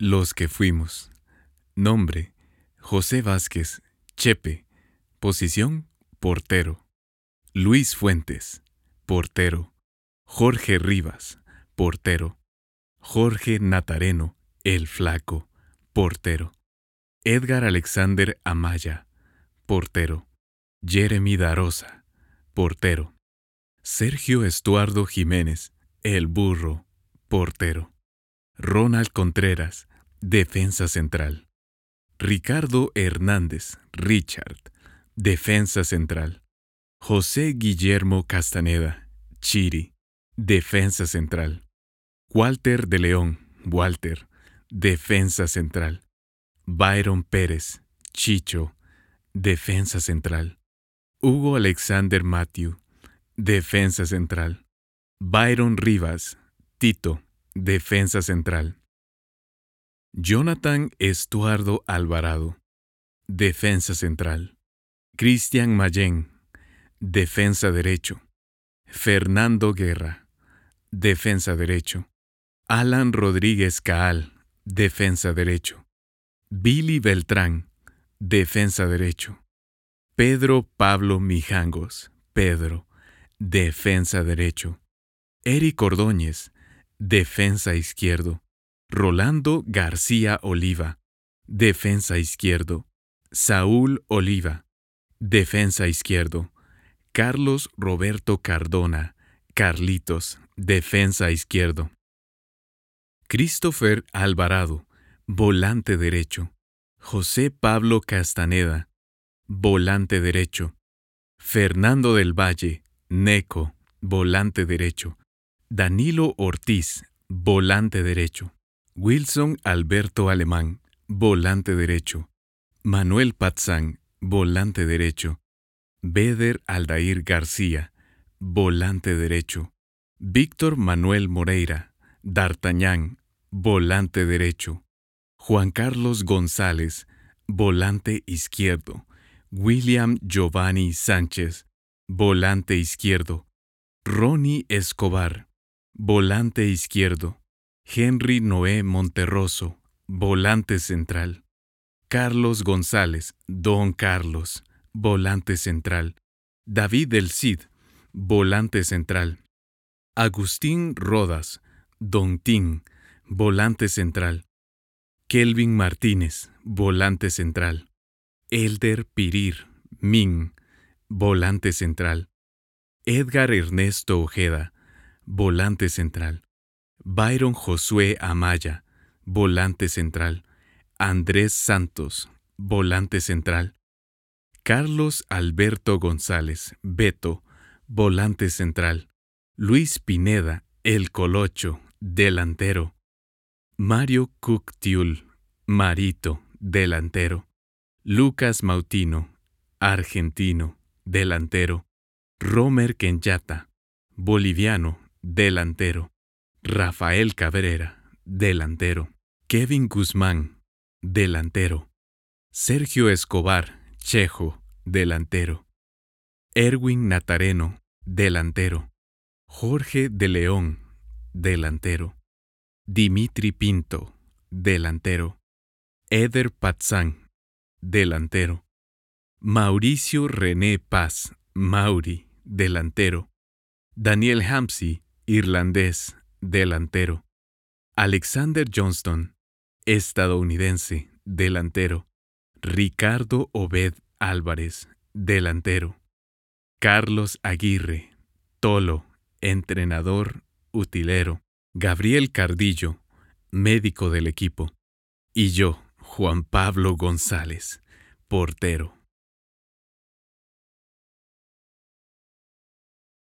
Los que fuimos. Nombre, José Vázquez, Chepe. Posición, portero. Luis Fuentes, portero. Jorge Rivas, portero. Jorge Natareno, el flaco, portero. Edgar Alexander Amaya, portero. Jeremy Darosa, portero. Sergio Estuardo Jiménez, el burro, portero. Ronald Contreras, defensa central. Ricardo Hernández, Richard, defensa central. José Guillermo Castaneda, Chiri, defensa central. Walter de León, Walter, defensa central. Byron Pérez, Chicho, defensa central. Hugo Alexander Matthew, defensa central. Byron Rivas, Tito, defensa central. Jonathan Estuardo Alvarado, defensa central. Cristian Mayen, defensa derecho. Fernando Guerra, defensa derecho. Alan Rodríguez Caal, defensa derecho. Billy Beltrán, defensa derecho. Pedro Pablo Mijangos, Pedro, defensa derecho. Eric Ordóñez, defensa izquierdo. Rolando García Oliva, defensa izquierdo. Saúl Oliva, defensa izquierdo. Carlos Roberto Cardona, Carlitos, defensa izquierdo. Christopher Alvarado, volante derecho. José Pablo Castaneda, volante derecho. Fernando del Valle, Neco, volante derecho. Danilo Ortiz, volante derecho. Wilson Alberto Alemán, volante derecho. Manuel Patzán, volante derecho. Beder Aldair García, volante derecho. Víctor Manuel Moreira, D'Artagnan, volante derecho. Juan Carlos González, volante izquierdo. William Giovanni Sánchez, volante izquierdo. Ronnie Escobar, volante izquierdo. Henry Noé Monterroso, volante central. Carlos González, Don Carlos, volante central. David del Cid, volante central. Agustín Rodas, Don Tin, volante central. Kelvin Martínez, volante central. Elder Pirir, Min, volante central. Edgar Ernesto Ojeda, volante central. Byron Josué Amaya, volante central. Andrés Santos, volante central. Carlos Alberto González, Beto, volante central. Luis Pineda, El Colocho, delantero. Mario Cuktiul, Marito, delantero. Lucas Mautino, argentino, delantero. Romer Kenyatta, boliviano, delantero. Rafael Cabrera, delantero. Kevin Guzmán, delantero. Sergio Escobar, chejo, delantero. Erwin Natareno, delantero. Jorge de León, delantero. Dimitri Pinto, delantero. Eder Patzán, delantero. Mauricio René Paz, Mauri, delantero. Daniel Hampsey, irlandés, delantero. Alexander Johnston, estadounidense, delantero. Ricardo Obed Álvarez, delantero. Carlos Aguirre, Tolo, entrenador, utilero. Gabriel Cardillo, médico del equipo. Y yo, Juan Pablo González, portero.